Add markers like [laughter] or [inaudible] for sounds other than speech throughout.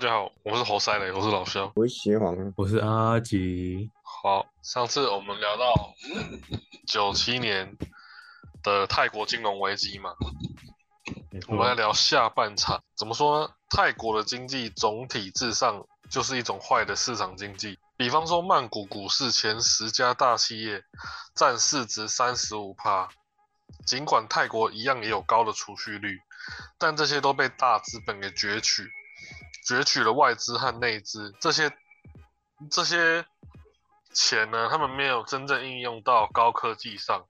大家好，我是侯赛雷，我是老肖。我是邪皇，我是阿吉。好，上次我们聊到九七年的泰国金融危机嘛，我们来聊下半场。怎么说呢？泰国的经济总体至上就是一种坏的市场经济。比方说，曼谷股市前十家大企业占市值三十五趴，尽管泰国一样也有高的储蓄率，但这些都被大资本给攫取。攫取了外资和内资，这些这些钱呢，他们没有真正应用到高科技上。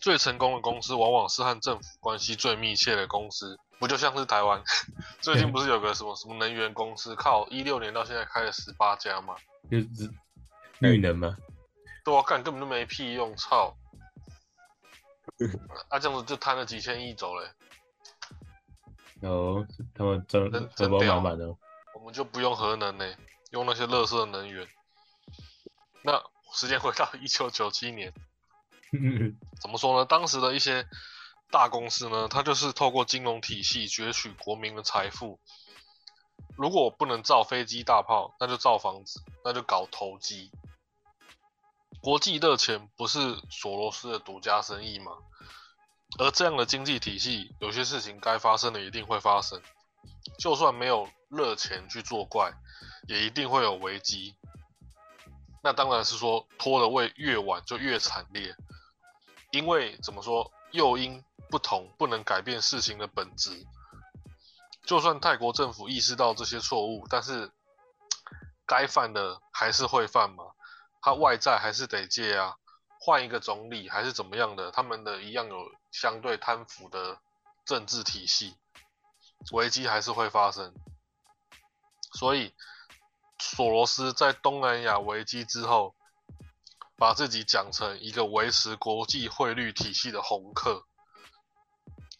最成功的公司往往是和政府关系最密切的公司，不就像是台湾 [laughs] 最近不是有个什么什么能源公司，靠一六年到现在开了十八家吗？就是绿能吗？对啊，干根本就没屁用，操！[laughs] 啊，这样子就贪了几千亿走了。哦，他们真荷包满满的，我们就不用核能呢，用那些热色能源。那时间回到一九九七年，[laughs] 怎么说呢？当时的一些大公司呢，它就是透过金融体系攫取国民的财富。如果不能造飞机大炮，那就造房子，那就搞投机。国际热钱不是索罗斯的独家生意吗？而这样的经济体系，有些事情该发生的一定会发生，就算没有热钱去作怪，也一定会有危机。那当然是说拖的位越晚就越惨烈，因为怎么说诱因不同，不能改变事情的本质。就算泰国政府意识到这些错误，但是该犯的还是会犯嘛，他外债还是得借啊。换一个总理还是怎么样的，他们的一样有相对贪腐的政治体系，危机还是会发生。所以，索罗斯在东南亚危机之后，把自己讲成一个维持国际汇率体系的红客。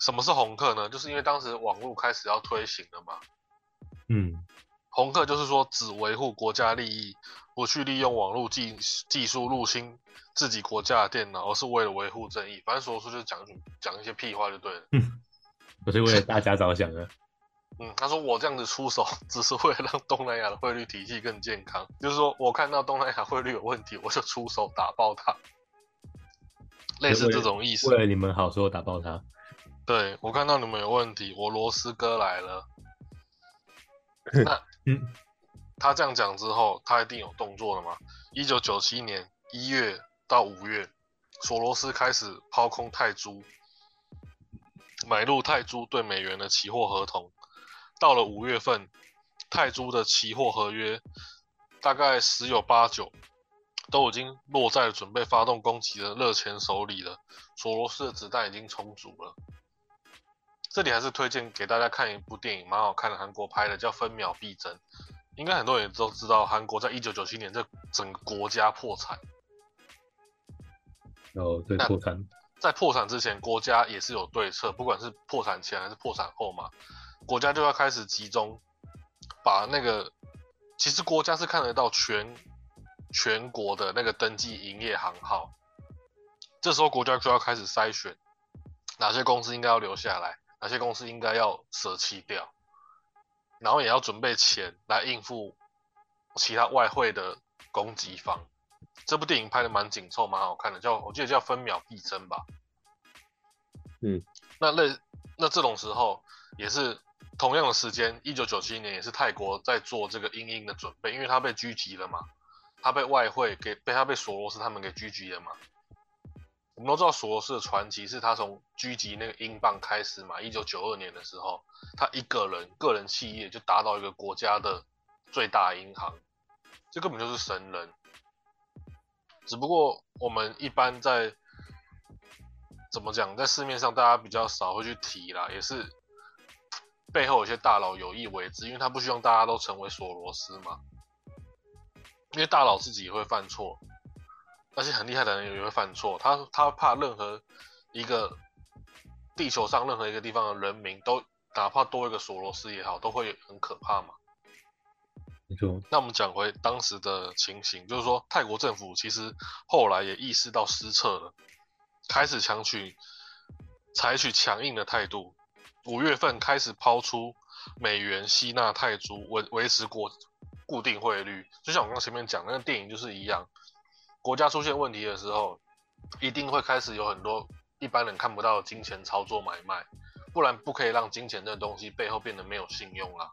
什么是红客呢？就是因为当时网络开始要推行了嘛。嗯，红客就是说只维护国家利益。不去利用网络技技术入侵自己国家的电脑，而是为了维护正义。反正说说就是讲讲一些屁话就对了。嗯，我是为了大家着想的。[laughs] 嗯，他说我这样子出手，只是为了让东南亚的汇率体系更健康。就是说我看到东南亚汇率有问题，我就出手打爆它。类似这种意思。为了你们好，说打爆它。对我看到你们有问题，我螺丝哥来了。[laughs] 那嗯。他这样讲之后，他一定有动作了吗？一九九七年一月到五月，索罗斯开始抛空泰铢，买入泰铢对美元的期货合同。到了五月份，泰铢的期货合约大概十有八九都已经落在准备发动攻击的热钱手里了。索罗斯的子弹已经充足了。这里还是推荐给大家看一部电影，蛮好看的，韩国拍的，叫《分秒必争》。应该很多人都知道，韩国在一九九七年这整个国家破产。哦，对，破产。在破产之前，国家也是有对策，不管是破产前还是破产后嘛，国家就要开始集中把那个，其实国家是看得到全全国的那个登记营业行号，这时候国家就要开始筛选哪些公司应该要留下来，哪些公司应该要舍弃掉。然后也要准备钱来应付其他外汇的攻击方。这部电影拍的蛮紧凑，蛮好看的，叫我记得叫《分秒必争》吧。嗯，那类那这种时候也是同样的时间，一九九七年也是泰国在做这个英英的准备，因为他被狙击了嘛，他被外汇给被他被索罗斯他们给狙击了嘛。我们都知道索罗斯的传奇是他从狙击那个英镑开始嘛。一九九二年的时候，他一个人个人企业就达到一个国家的最大银行，这根本就是神人。只不过我们一般在怎么讲，在市面上大家比较少会去提啦，也是背后有些大佬有意为之，因为他不希望大家都成为索罗斯嘛。因为大佬自己也会犯错。而且很厉害的人也会犯错，他他怕任何一个地球上任何一个地方的人民都，哪怕多一个索罗斯也好，都会很可怕嘛。没错。那我们讲回当时的情形，就是说泰国政府其实后来也意识到失策了，开始强取采取强硬的态度。五月份开始抛出美元吸纳泰铢，维维持国固定汇率。就像我刚刚前面讲那个电影就是一样，国家出现问题的时候，一定会开始有很多一般人看不到的金钱操作买卖，不然不可以让金钱这东西背后变得没有信用啦。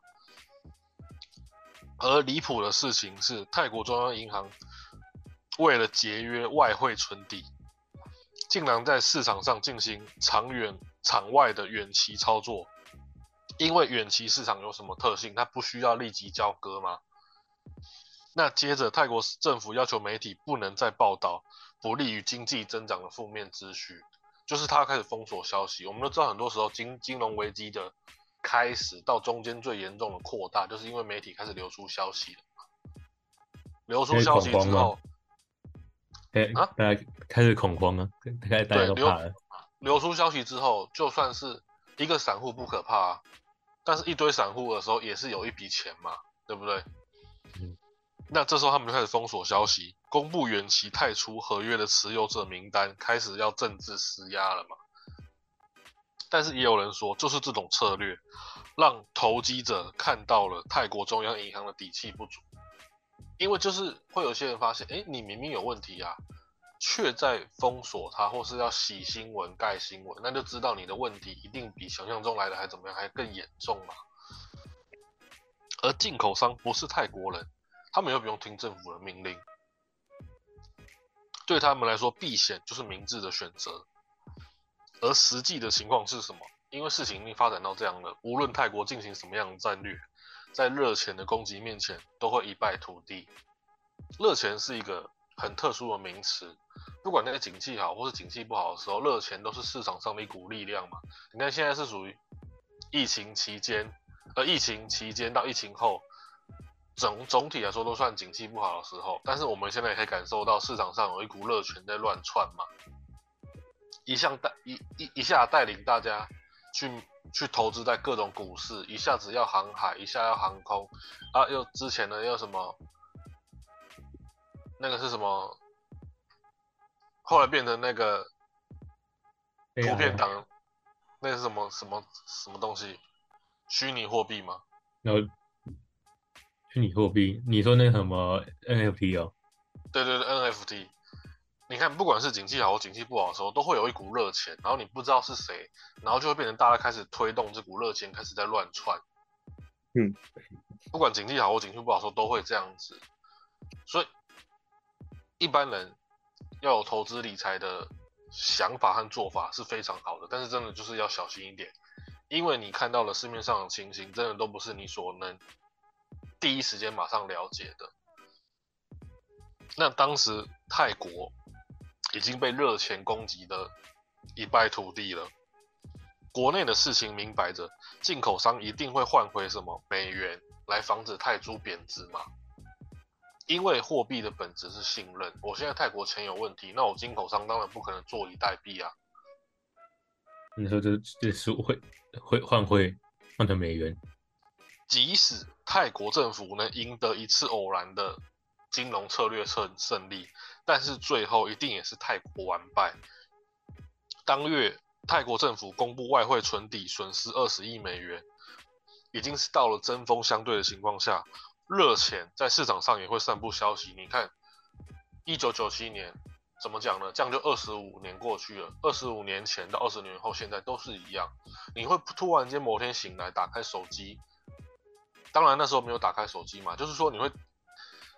而离谱的事情是，泰国中央银行为了节约外汇存底，竟然在市场上进行长远场外的远期操作。因为远期市场有什么特性？它不需要立即交割吗？那接着，泰国政府要求媒体不能再报道不利于经济增长的负面资讯，就是他开始封锁消息。我们都知道，很多时候金金融危机的。开始到中间最严重的扩大，就是因为媒体开始流出消息了。流出消息之后，哎啊，大家开始恐慌了，开始大家都怕了。流出消息之后，就算是一个散户不可怕，但是一堆散户的时候也是有一笔钱嘛，对不对？嗯。那这时候他们就开始封锁消息，公布远期太出合约的持有者名单，开始要政治施压了嘛。但是也有人说，就是这种策略，让投机者看到了泰国中央银行的底气不足，因为就是会有些人发现，哎，你明明有问题啊，却在封锁它，或是要洗新闻、盖新闻，那就知道你的问题一定比想象中来的还怎么样，还更严重嘛。而进口商不是泰国人，他们又不用听政府的命令，对他们来说，避险就是明智的选择。而实际的情况是什么？因为事情已经发展到这样了，无论泰国进行什么样的战略，在热钱的攻击面前都会一败涂地。热钱是一个很特殊的名词，不管那个景气好或是景气不好的时候，热钱都是市场上的一股力量嘛。你看现在是属于疫情期间，而，疫情期间到疫情后，总总体来说都算景气不好的时候，但是我们现在也可以感受到市场上有一股热权在乱窜嘛。一向带一一一下带领大家去去投资在各种股市，一下子要航海，一下要航空，啊，又之前呢又什么，那个是什么？后来变成那个图片党，那是什么什么什么东西？虚拟货币吗？然后虚拟货币，你说那什么 NFT 哦？对对对，NFT。你看，不管是景气好或景气不好的时候，都会有一股热钱，然后你不知道是谁，然后就会变成大家开始推动这股热钱，开始在乱窜。嗯，不管景气好或景气不好的时候，都会这样子。所以一般人要有投资理财的想法和做法是非常好的，但是真的就是要小心一点，因为你看到了市面上的情形，真的都不是你所能第一时间马上了解的。那当时泰国。已经被热钱攻击的一败涂地了。国内的事情明摆着，进口商一定会换回什么美元来防止泰铢贬值嘛？因为货币的本质是信任。我现在泰国钱有问题，那我进口商当然不可能坐以待毙啊。你说这这是会会换回换成美元？即使泰国政府能赢得一次偶然的金融策略胜胜利。但是最后一定也是泰国完败。当月泰国政府公布外汇存底损失二十亿美元，已经是到了针锋相对的情况下，热钱在市场上也会散布消息。你看，一九九七年怎么讲呢？这样就二十五年过去了，二十五年前到二十年后，现在都是一样。你会突然间某天醒来，打开手机，当然那时候没有打开手机嘛，就是说你会。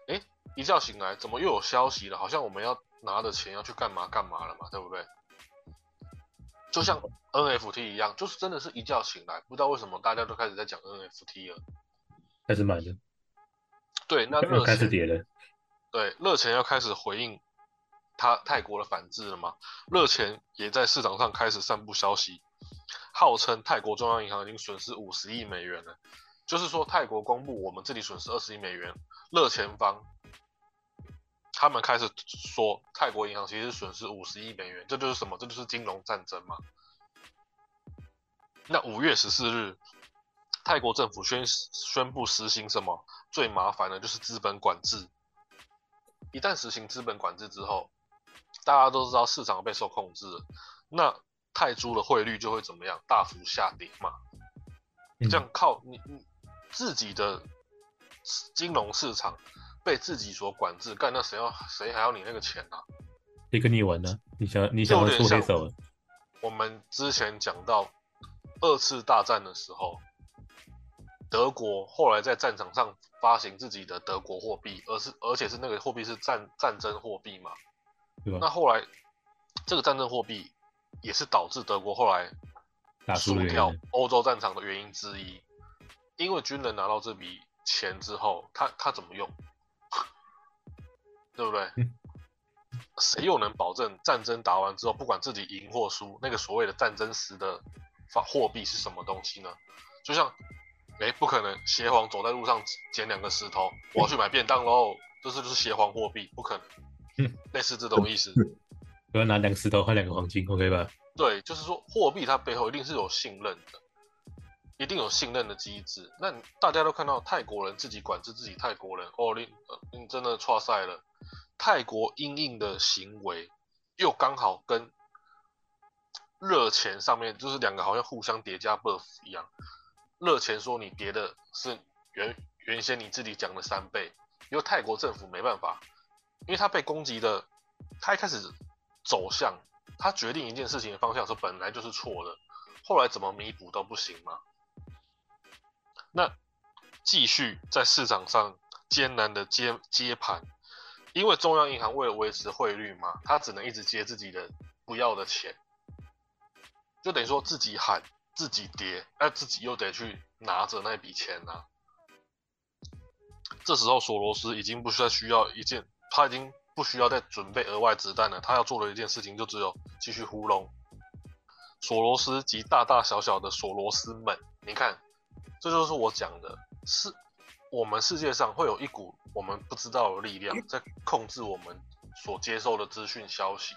哎，一觉醒来，怎么又有消息了？好像我们要拿着钱要去干嘛干嘛了嘛，对不对？就像 NFT 一样，就是真的是一觉醒来，不知道为什么大家都开始在讲 NFT 了，开始买了。对，那热开始跌了。对，热钱要开始回应他泰国的反制了嘛？热钱也在市场上开始散布消息，号称泰国中央银行已经损失五十亿美元了。就是说，泰国公布我们这里损失二十亿美元，乐前方他们开始说泰国银行其实损失五十亿美元，这就是什么？这就是金融战争嘛。那五月十四日，泰国政府宣宣布实行什么？最麻烦的就是资本管制。一旦实行资本管制之后，大家都知道市场被受控制，那泰铢的汇率就会怎么样？大幅下跌嘛。这样靠你你自己的金融市场被自己所管制，干那谁要谁还要你那个钱啊？谁跟你玩呢？你想你想要出黑手？我们之前讲到二次大战的时候，德国后来在战场上发行自己的德国货币，而是而且是那个货币是战战争货币嘛？那后来这个战争货币也是导致德国后来输掉欧洲战场的原因之一，因为军人拿到这笔钱之后，他他怎么用？[laughs] 对不对？谁又能保证战争打完之后，不管自己赢或输，那个所谓的战争时的法货币是什么东西呢？就像，哎，不可能，邪皇走在路上捡两个石头，我要去买便当喽，这是就是邪皇货币，不可能，类似这种意思。[laughs] 我要拿两个石头换两个黄金，OK 吧？对，就是说货币它背后一定是有信任的，一定有信任的机制。那大家都看到泰国人自己管制自己，泰国人哦，你你真的错赛了。泰国阴硬的行为，又刚好跟热钱上面就是两个好像互相叠加 buff 一样。热钱说你叠的是原原先你自己讲的三倍，因为泰国政府没办法，因为他被攻击的，他一开始走向，他决定一件事情的方向是本来就是错的，后来怎么弥补都不行嘛。那继续在市场上艰难的接接盘。因为中央银行为了维持汇率嘛，他只能一直接自己的不要的钱，就等于说自己喊自己跌，那自己又得去拿着那笔钱呐。这时候索罗斯已经不需要需要一件，他已经不需要再准备额外子弹了，他要做的一件事情就只有继续糊弄索罗斯及大大小小的索罗斯们。你看，这就是我讲的，是我们世界上会有一股。我们不知道的力量在控制我们所接受的资讯消息。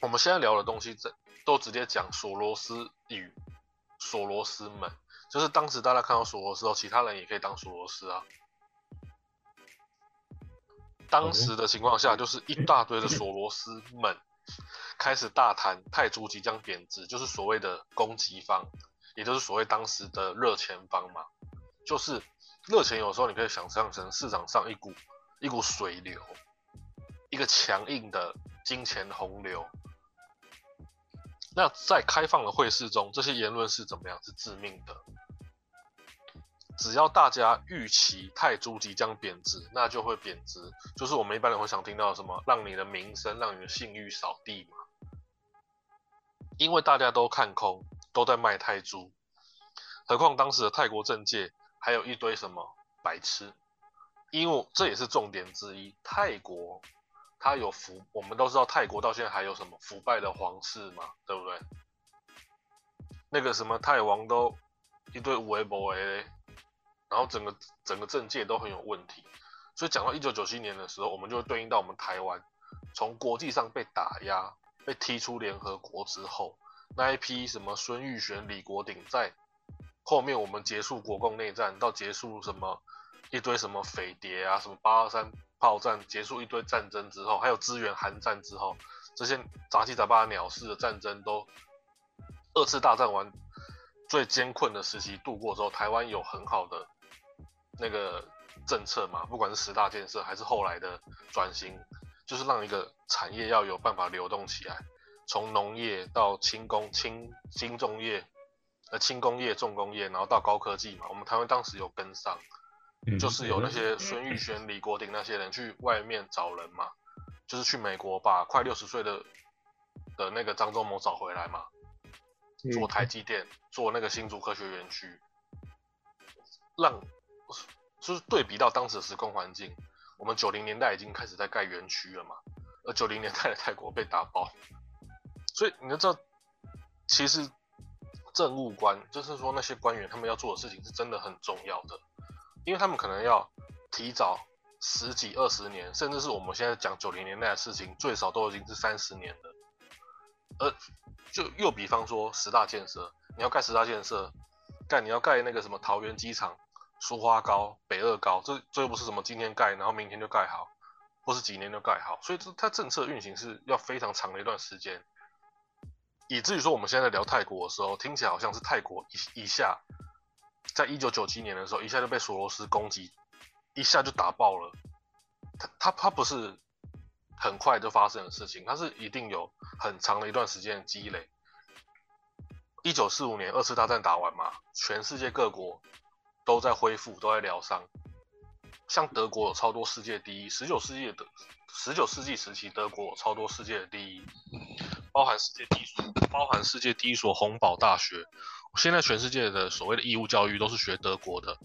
我们现在聊的东西，这都直接讲索罗斯与索罗斯们，就是当时大家看到索罗斯后，其他人也可以当索罗斯啊。当时的情况下，就是一大堆的索罗斯们开始大谈泰铢即将贬值，就是所谓的攻击方，也就是所谓当时的热钱方嘛，就是。热钱有时候你可以想象成市场上一股一股水流，一个强硬的金钱洪流。那在开放的汇市中，这些言论是怎么样？是致命的。只要大家预期泰铢即将贬值，那就会贬值。就是我们一般人会想听到什么，让你的名声、让你的信誉扫地嘛。因为大家都看空，都在卖泰铢，何况当时的泰国政界。还有一堆什么白痴，因为这也是重点之一。泰国它有腐，我们都知道泰国到现在还有什么腐败的皇室嘛，对不对？那个什么泰王都一堆无为不为，然后整个整个政界都很有问题。所以讲到一九九七年的时候，我们就对应到我们台湾从国际上被打压、被踢出联合国之后，那一批什么孙玉璇、李国鼎在。后面我们结束国共内战，到结束什么一堆什么匪谍啊，什么八二三炮战，结束一堆战争之后，还有支援韩战之后，这些杂七杂八鸟事的战争都二次大战完最艰困的时期度过之后，台湾有很好的那个政策嘛，不管是十大建设还是后来的转型，就是让一个产业要有办法流动起来，从农业到轻工、轻轻重业。呃，轻工业、重工业，然后到高科技嘛，我们台湾当时有跟上，就是有那些孙玉璇、李国鼎那些人去外面找人嘛，就是去美国把快六十岁的的那个张忠谋找回来嘛，做台积电，做那个新竹科学园区，让就是对比到当时的时空环境，我们九零年代已经开始在盖园区了嘛，而九零年代的泰国被打爆，所以你要知道，其实。政务官就是说那些官员，他们要做的事情是真的很重要的，因为他们可能要提早十几二十年，甚至是我们现在讲九零年代的事情，最少都已经是三十年了。而就又比方说十大建设，你要盖十大建设，盖你要盖那个什么桃园机场、苏花高、北二高，这这又不是什么今天盖，然后明天就盖好，或是几年就盖好，所以这它政策运行是要非常长的一段时间。以至于说我们现在聊泰国的时候，听起来好像是泰国一一下，在一九九七年的时候，一下就被索罗斯攻击，一下就打爆了。他他他不是很快就发生的事情，它是一定有很长的一段时间的积累。一九四五年二次大战打完嘛，全世界各国都在恢复，都在疗伤。像德国有超多世界第一，十九世纪的十九世纪时期，德国有超多世界第一，包含世界第一所，包含世界第一所洪堡大学。现在全世界的所谓的义务教育都是学德国的，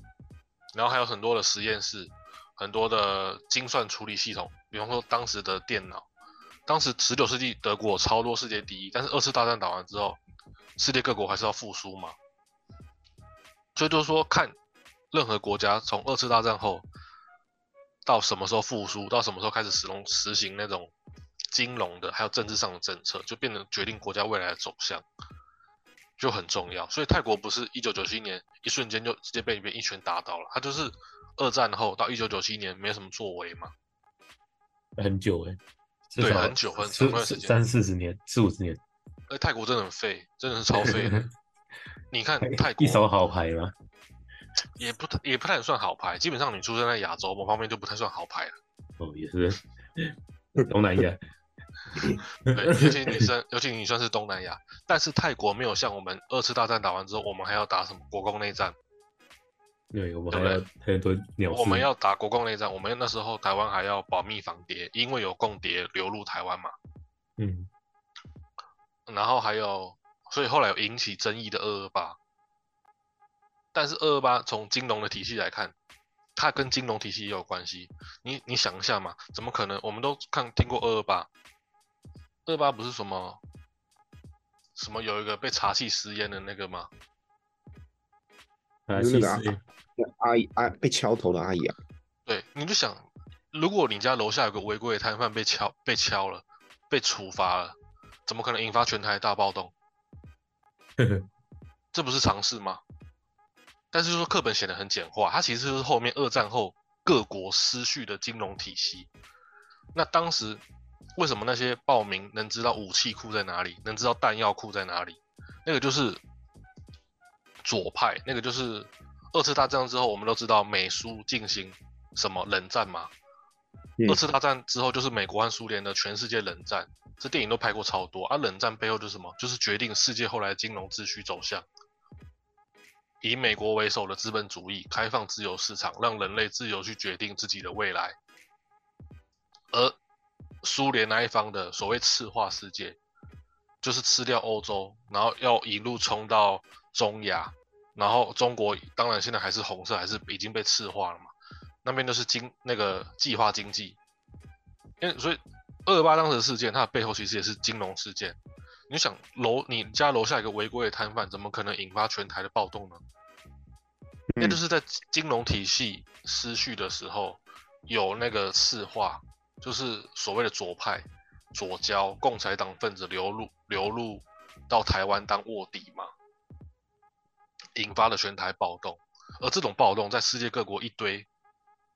然后还有很多的实验室，很多的精算处理系统，比方说当时的电脑。当时十九世纪德国超多世界第一，但是二次大战打完之后，世界各国还是要复苏嘛，所以就是说看任何国家从二次大战后。到什么时候复苏？到什么时候开始使用实行那种金融的，还有政治上的政策，就变得决定国家未来的走向，就很重要。所以泰国不是一九九七年一瞬间就直接被别人一拳打倒了，他就是二战后到一九九七年没什么作为嘛，很久哎，对，很久很长段时间，三四十年，四五十年。哎，泰国真的很废，真的是超废的。[laughs] 你看泰国一手好牌吗？也不太也不太算好牌，基本上你出生在亚洲某方面就不太算好牌了。哦，也是 [laughs] 东南亚，[laughs] 对，尤其女生，尤其你算是东南亚，但是泰国没有像我们二次大战打完之后，我们还要打什么国共内战？对，我们还要很多鸟。我们要打国共内战，我们那时候台湾还要保密防谍，因为有共谍流入台湾嘛。嗯。然后还有，所以后来有引起争议的二二八。但是二二八从金融的体系来看，它跟金融体系也有关系。你你想一下嘛，怎么可能？我们都看听过二二八，二二八不是什么什么有一个被茶气食烟的那个吗？啊，那个阿姨阿被敲头的阿姨啊。对，你就想，如果你家楼下有个违规的摊贩被敲被敲了，被处罚了，怎么可能引发全台大暴动？[laughs] 这不是常事吗？但是说课本写的很简化，它其实就是后面二战后各国失序的金融体系。那当时为什么那些报名能知道武器库在哪里，能知道弹药库在哪里？那个就是左派，那个就是二次大战之后，我们都知道美苏进行什么冷战嘛。二次大战之后就是美国和苏联的全世界冷战，这电影都拍过超多。而冷战背后就是什么？就是决定世界后来金融秩序走向。以美国为首的资本主义开放自由市场，让人类自由去决定自己的未来。而苏联那一方的所谓赤化世界，就是吃掉欧洲，然后要一路冲到中亚，然后中国当然现在还是红色，还是已经被赤化了嘛？那边都是经那个计划经济，因为所以二二八当时的事件，它的背后其实也是金融事件。你想楼你家楼下一个违规的摊贩，怎么可能引发全台的暴动呢？那就是在金融体系失序的时候，有那个赤化，就是所谓的左派、左交、共产党分子流入流入到台湾当卧底嘛，引发了全台暴动。而这种暴动在世界各国一堆，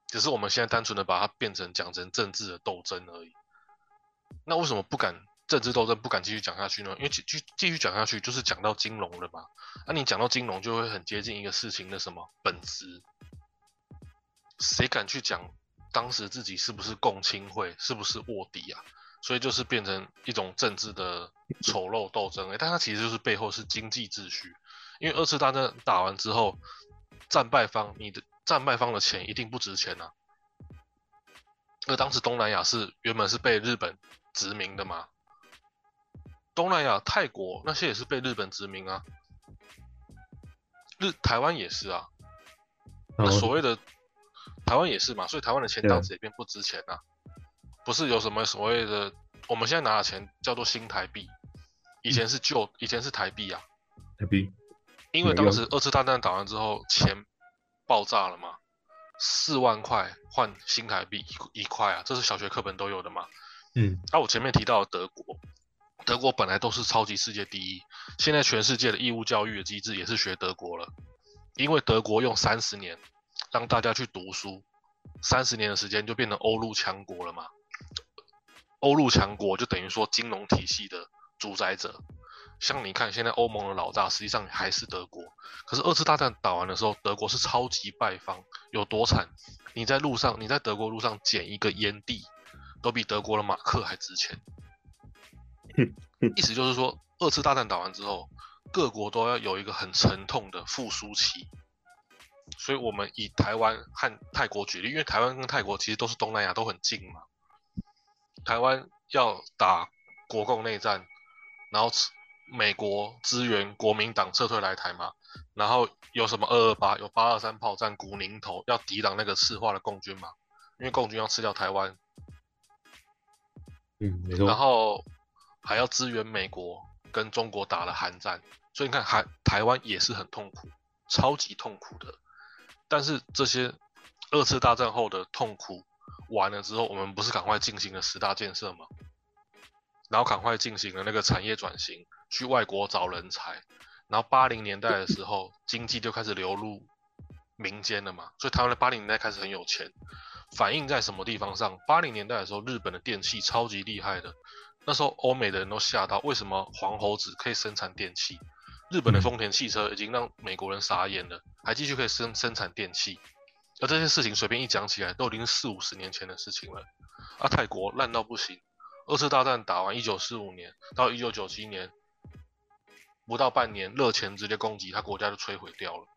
只是我们现在单纯的把它变成讲成政治的斗争而已。那为什么不敢？政治斗争不敢继续讲下去呢，因为继继继续讲下去就是讲到金融了嘛。那你讲到金融，就会很接近一个事情的什么本质？谁敢去讲当时自己是不是共青会，是不是卧底啊？所以就是变成一种政治的丑陋斗争。哎，但它其实就是背后是经济秩序。因为二次大战打完之后，战败方你的战败方的钱一定不值钱啊。而当时东南亚是原本是被日本殖民的嘛。东南亚、泰国那些也是被日本殖民啊，日台湾也是啊，那所谓的台湾也是嘛，所以台湾的钱当时也变不值钱啊，不是有什么所谓的，我们现在拿的钱叫做新台币，以前是旧，以前是台币啊，台币，因为当时二次大战打完之后钱爆炸了嘛，四万块换新台币一一块啊，这是小学课本都有的嘛，嗯，那我前面提到德国。德国本来都是超级世界第一，现在全世界的义务教育的机制也是学德国了，因为德国用三十年让大家去读书，三十年的时间就变成欧陆强国了嘛。欧陆强国就等于说金融体系的主宰者，像你看，现在欧盟的老大实际上还是德国。可是二次大战打完的时候，德国是超级败方，有多惨？你在路上，你在德国路上捡一个烟蒂，都比德国的马克还值钱。意思就是说，二次大战打完之后，各国都要有一个很沉痛的复苏期。所以我们以台湾和泰国举例，因为台湾跟泰国其实都是东南亚，都很近嘛。台湾要打国共内战，然后美国支援国民党撤退来台嘛，然后有什么二二八，有八二三炮战古宁头，要抵挡那个赤化的共军嘛，因为共军要吃掉台湾，嗯，没错。然后还要支援美国跟中国打了韩战，所以你看，韩台湾也是很痛苦，超级痛苦的。但是这些二次大战后的痛苦完了之后，我们不是赶快进行了十大建设吗？然后赶快进行了那个产业转型。去外国找人才，然后八零年代的时候，经济就开始流入民间了嘛，所以台湾的八零年代开始很有钱。反映在什么地方上？八零年代的时候，日本的电器超级厉害的，那时候欧美的人都吓到，为什么黄猴子可以生产电器？日本的丰田汽车已经让美国人傻眼了，还继续可以生生产电器。而这些事情随便一讲起来，都已经四五十年前的事情了。啊，泰国烂到不行，二次大战打完，一九四五年到一九九七年。不到半年，热钱直接攻击他国家就摧毁掉了。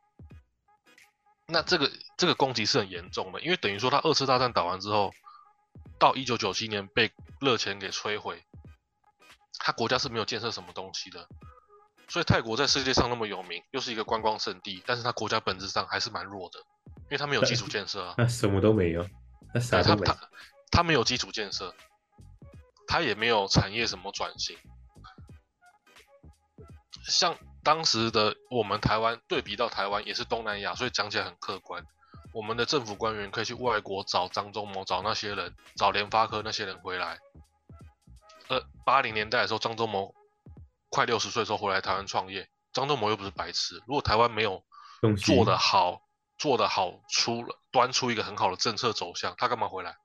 那这个这个攻击是很严重的，因为等于说他二次大战打完之后，到一九九七年被热钱给摧毁，他国家是没有建设什么东西的。所以泰国在世界上那么有名，又是一个观光胜地，但是它国家本质上还是蛮弱的，因为它没有基础建设啊。那什么都没有，那啥都没他他没有基础建设，它也没有产业什么转型。像当时的我们台湾对比到台湾也是东南亚，所以讲起来很客观。我们的政府官员可以去外国找张忠谋，找那些人，找联发科那些人回来。呃，八零年代的时候，张忠谋快六十岁的时候回来台湾创业。张忠谋又不是白痴，如果台湾没有做得好，做得好出了端出一个很好的政策走向，他干嘛回来？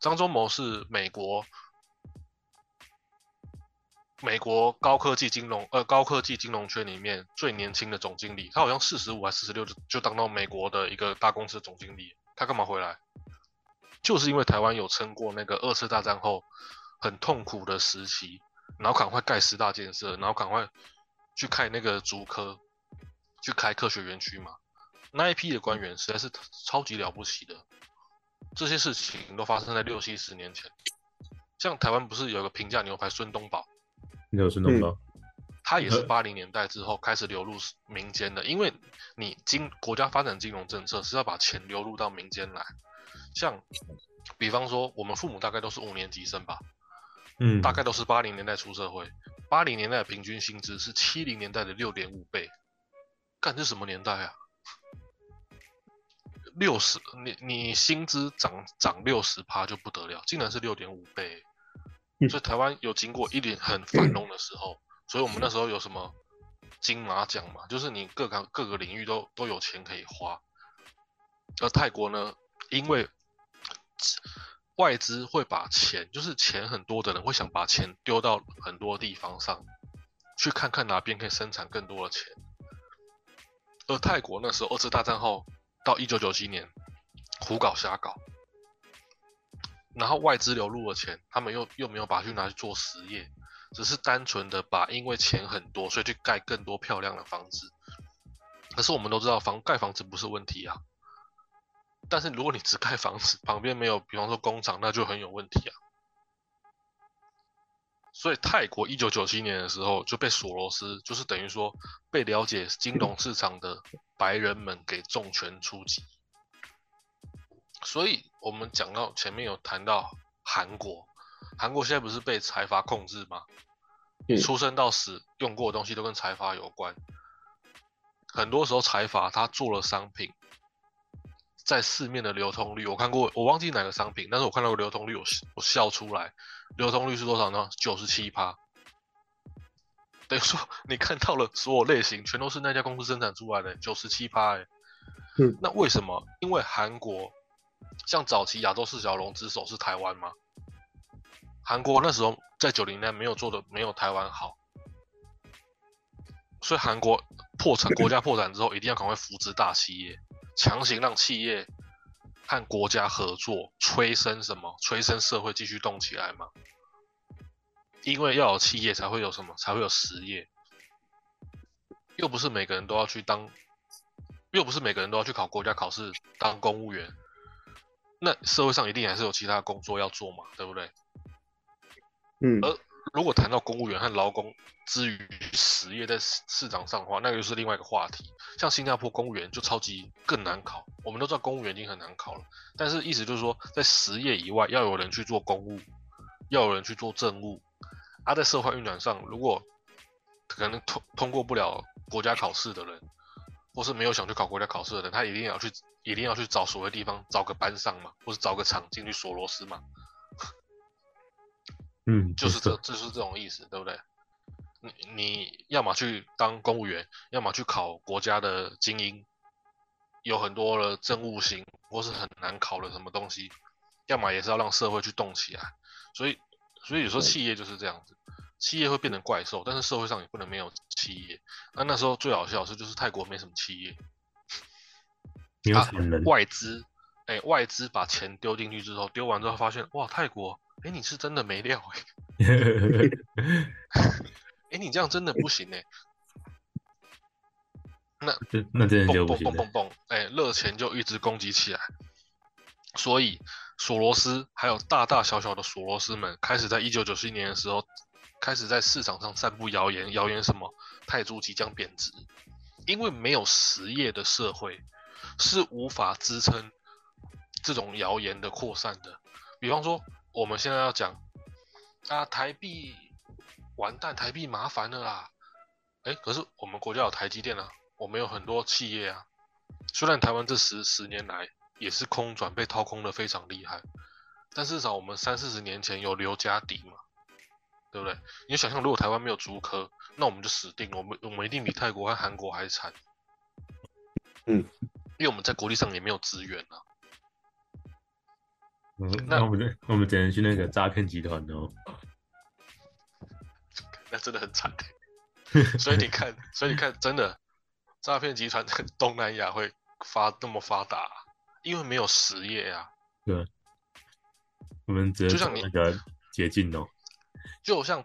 张忠谋是美国。美国高科技金融，呃，高科技金融圈里面最年轻的总经理，他好像四十五还四十六就就当到美国的一个大公司总经理。他干嘛回来？就是因为台湾有撑过那个二次大战后很痛苦的时期，然后赶快盖十大建设，然后赶快去开那个竹科，去开科学园区嘛。那一批的官员实在是超级了不起的。这些事情都发生在六七十年前。像台湾不是有个平价牛排孙东宝？有孙东宝，他也是八零年代之后开始流入民间的，因为你金国家发展金融政策是要把钱流入到民间来，像比方说我们父母大概都是五年级生吧，嗯，大概都是八零年代出社会，八零年代的平均薪资是七零年代的六点五倍，干这什么年代啊？六十，你你薪资涨涨六十趴就不得了，竟然是六点五倍。所以台湾有经过一点很繁荣的时候，所以我们那时候有什么金马奖嘛，就是你各个各个领域都都有钱可以花。而泰国呢，因为外资会把钱，就是钱很多的人会想把钱丢到很多地方上，去看看哪边可以生产更多的钱。而泰国那时候二次大战后到一九九七年，胡搞瞎搞。然后外资流入了钱，他们又又没有把去拿去做实业，只是单纯的把因为钱很多，所以去盖更多漂亮的房子。可是我们都知道，房盖房子不是问题啊。但是如果你只盖房子，旁边没有，比方说工厂，那就很有问题啊。所以泰国一九九七年的时候就被索罗斯，就是等于说被了解金融市场的白人们给重拳出击。所以，我们讲到前面有谈到韩国，韩国现在不是被财阀控制吗？出生到死用过的东西都跟财阀有关。很多时候，财阀他做了商品，在市面的流通率，我看过，我忘记哪个商品，但是我看到流通率，我我笑出来，流通率是多少呢？九十七趴。等于说，你看到了所有类型，全都是那家公司生产出来的，九十七趴。哎，那为什么？因为韩国。像早期亚洲四小龙之首是台湾吗？韩国那时候在九零年没有做的没有台湾好，所以韩国破产，[laughs] 国家破产之后，一定要赶快扶植大企业，强行让企业和国家合作，催生什么？催生社会继续动起来吗。因为要有企业，才会有什么？才会有实业。又不是每个人都要去当，又不是每个人都要去考国家考试当公务员。那社会上一定还是有其他工作要做嘛，对不对？嗯，而如果谈到公务员和劳工之于实业在市场上的话，那个又是另外一个话题。像新加坡公务员就超级更难考，我们都知道公务员已经很难考了，但是意思就是说，在实业以外，要有人去做公务，要有人去做政务。啊，在社会运转上，如果可能通通过不了国家考试的人，或是没有想去考国家考试的人，他一定要去，一定要去找所谓地方找个班上嘛，或是找个厂进去锁螺丝嘛。嗯，就是这，就是这种意思，对不对？你你要么去当公务员，要么去考国家的精英，有很多的政务型或是很难考的什么东西，要么也是要让社会去动起来。所以，所以有时候企业就是这样子，企业会变成怪兽，但是社会上也不能没有企业。那那时候最好笑的是，就是泰国没什么企业，没有产能，外资，哎，外资把钱丢进去之后，丢完之后发现，哇，泰国。哎，你是真的没料哎！[laughs] 哎，你这样真的不行哎。那那真的就不行。蹦蹦蹦蹦，哎，热钱就一直攻击起来。所以索罗斯还有大大小小的索罗斯们，开始在一九九七年的时候，开始在市场上散布谣言，谣言什么泰铢即将贬值，因为没有实业的社会是无法支撑这种谣言的扩散的。比方说。我们现在要讲啊，台币完蛋，台币麻烦了啦。哎，可是我们国家有台积电啊，我们有很多企业啊。虽然台湾这十十年来也是空转被掏空的非常厉害，但至少我们三四十年前有刘家底嘛，对不对？你想象如果台湾没有竹科，那我们就死定了，我们我们一定比泰国和韩国还惨。嗯，因为我们在国际上也没有资源啊。那我们我们只能去那个诈骗集团哦。[laughs] 那真的很惨。[laughs] 所以你看，所以你看，真的诈骗集团在 [laughs] 东南亚会发那么发达，因为没有实业啊。对。我们只能那个捷径哦。就像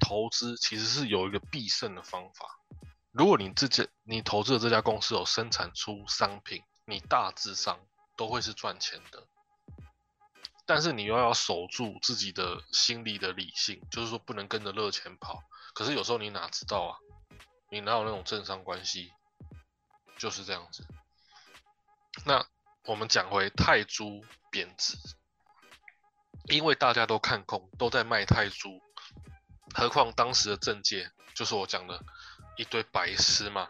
投资，其实是有一个必胜的方法。如果你自己你投资的这家公司有生产出商品，你大致上都会是赚钱的。但是你又要守住自己的心理的理性，就是说不能跟着热钱跑。可是有时候你哪知道啊？你哪有那种政商关系？就是这样子。那我们讲回泰铢贬值，因为大家都看空，都在卖泰铢，何况当时的政界就是我讲的一堆白痴嘛。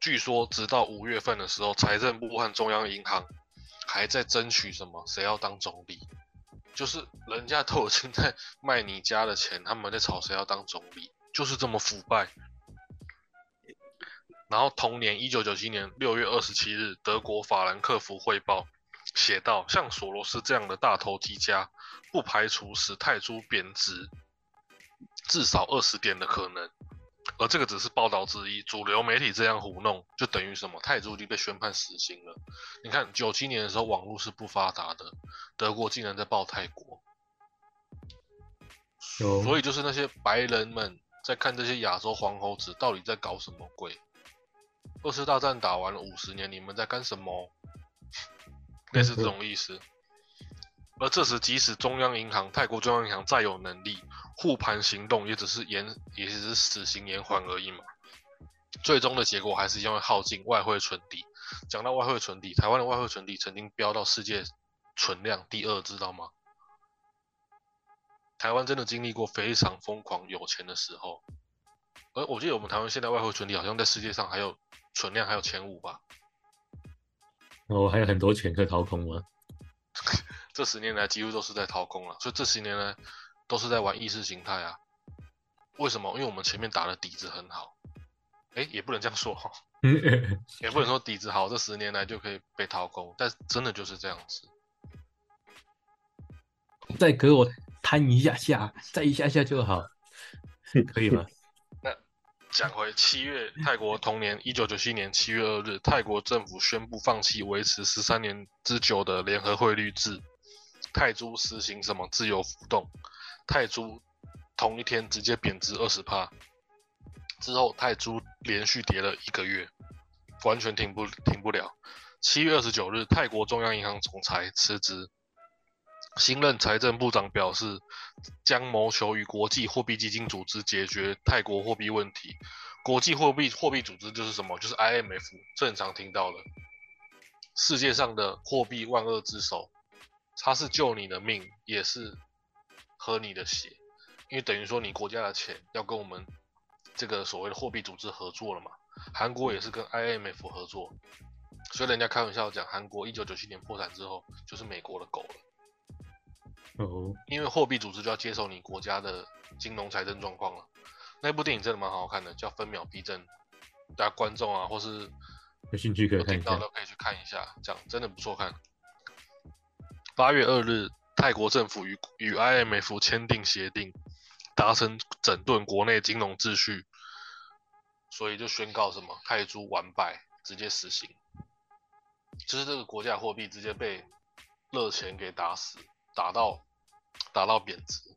据说直到五月份的时候，财政部和中央银行还在争取什么？谁要当总理？就是人家都已经在卖你家的钱，他们在吵谁要当总理，就是这么腐败。然后同年一九九七年六月二十七日，德国法兰克福汇报写道：像索罗斯这样的大投机家，不排除使泰铢贬值至少二十点的可能。而这个只是报道之一，主流媒体这样胡弄，就等于什么？泰铢已经被宣判死刑了。你看，九七年的时候网络是不发达的，德国竟然在报泰国，所以就是那些白人们在看这些亚洲黄猴子到底在搞什么鬼？二次大战打完了五十年，你们在干什么？类似这种意思。而这时，即使中央银行、泰国中央银行再有能力护盘行动，也只是延，也只是死刑延缓而已嘛。最终的结果还是因为耗尽外汇存底。讲到外汇存底，台湾的外汇存底曾经飙到世界存量第二，知道吗？台湾真的经历过非常疯狂有钱的时候。而我记得我们台湾现在外汇存底好像在世界上还有存量还有前五吧。哦，还有很多钱可以掏空吗？[laughs] 这十年来几乎都是在掏空了，所以这十年呢都是在玩意识形态啊。为什么？因为我们前面打的底子很好。哎，也不能这样说哈，[laughs] 也不能说底子好，这十年来就可以被掏空，但真的就是这样子。再给我摊一下下，再一下下就好，[laughs] 可以吗？那讲回七月，泰国同年一九九七年七月二日，泰国政府宣布放弃维持十三年之久的联合汇率制，泰铢实行什么自由浮动，泰铢同一天直接贬值二十帕，之后泰铢连续跌了一个月，完全停不停不了。七月二十九日，泰国中央银行总裁辞职。新任财政部长表示，将谋求与国际货币基金组织解决泰国货币问题。国际货币货币组织就是什么？就是 IMF，正常听到的。世界上的货币万恶之首，它是救你的命，也是喝你的血，因为等于说你国家的钱要跟我们这个所谓的货币组织合作了嘛。韩国也是跟 IMF 合作，所以人家开玩笑讲，韩国一九九七年破产之后，就是美国的狗了。哦，因为货币组织就要接受你国家的金融财政状况了。那部电影真的蛮好看的，叫《分秒必争》，大家观众啊，或是有兴趣可以看一下，都可以去看一下，这样真的不错看。八月二日，泰国政府与与 IMF 签订协定，达成整顿国内金融秩序，所以就宣告什么泰铢完败，直接实行，就是这个国家货币直接被热钱给打死。打到打到贬值，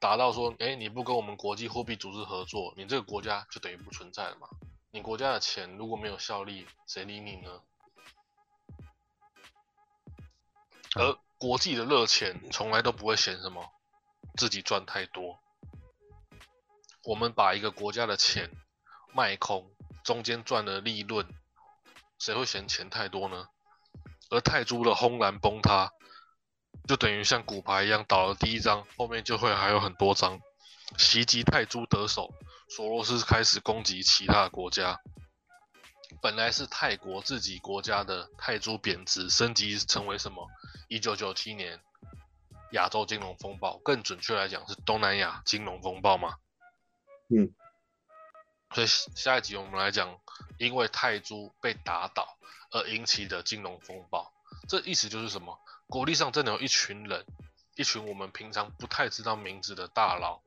打到说，哎，你不跟我们国际货币组织合作，你这个国家就等于不存在了嘛？你国家的钱如果没有效力，谁理你呢？而国际的热钱从来都不会嫌什么自己赚太多。我们把一个国家的钱卖空，中间赚的利润，谁会嫌钱太多呢？而泰铢的轰然崩塌。就等于像骨牌一样倒了第一张，后面就会还有很多张。袭击泰铢得手，索罗斯开始攻击其他国家。本来是泰国自己国家的泰铢贬值，升级成为什么？一九九七年亚洲金融风暴，更准确来讲是东南亚金融风暴嘛？嗯。所以下一集我们来讲，因为泰铢被打倒而引起的金融风暴，这意思就是什么？国力上真的有一群人，一群我们平常不太知道名字的大佬，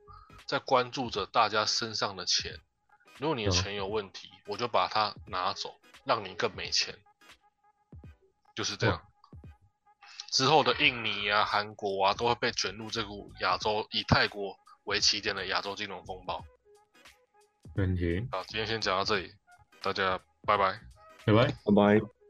在关注着大家身上的钱。如果你的钱有问题，我就把它拿走，让你更没钱。就是这样。之后的印尼啊、韩国啊，都会被卷入这股亚洲以泰国为起点的亚洲金融风暴。问题。好，今天先讲到这里，大家拜拜，拜拜，拜拜。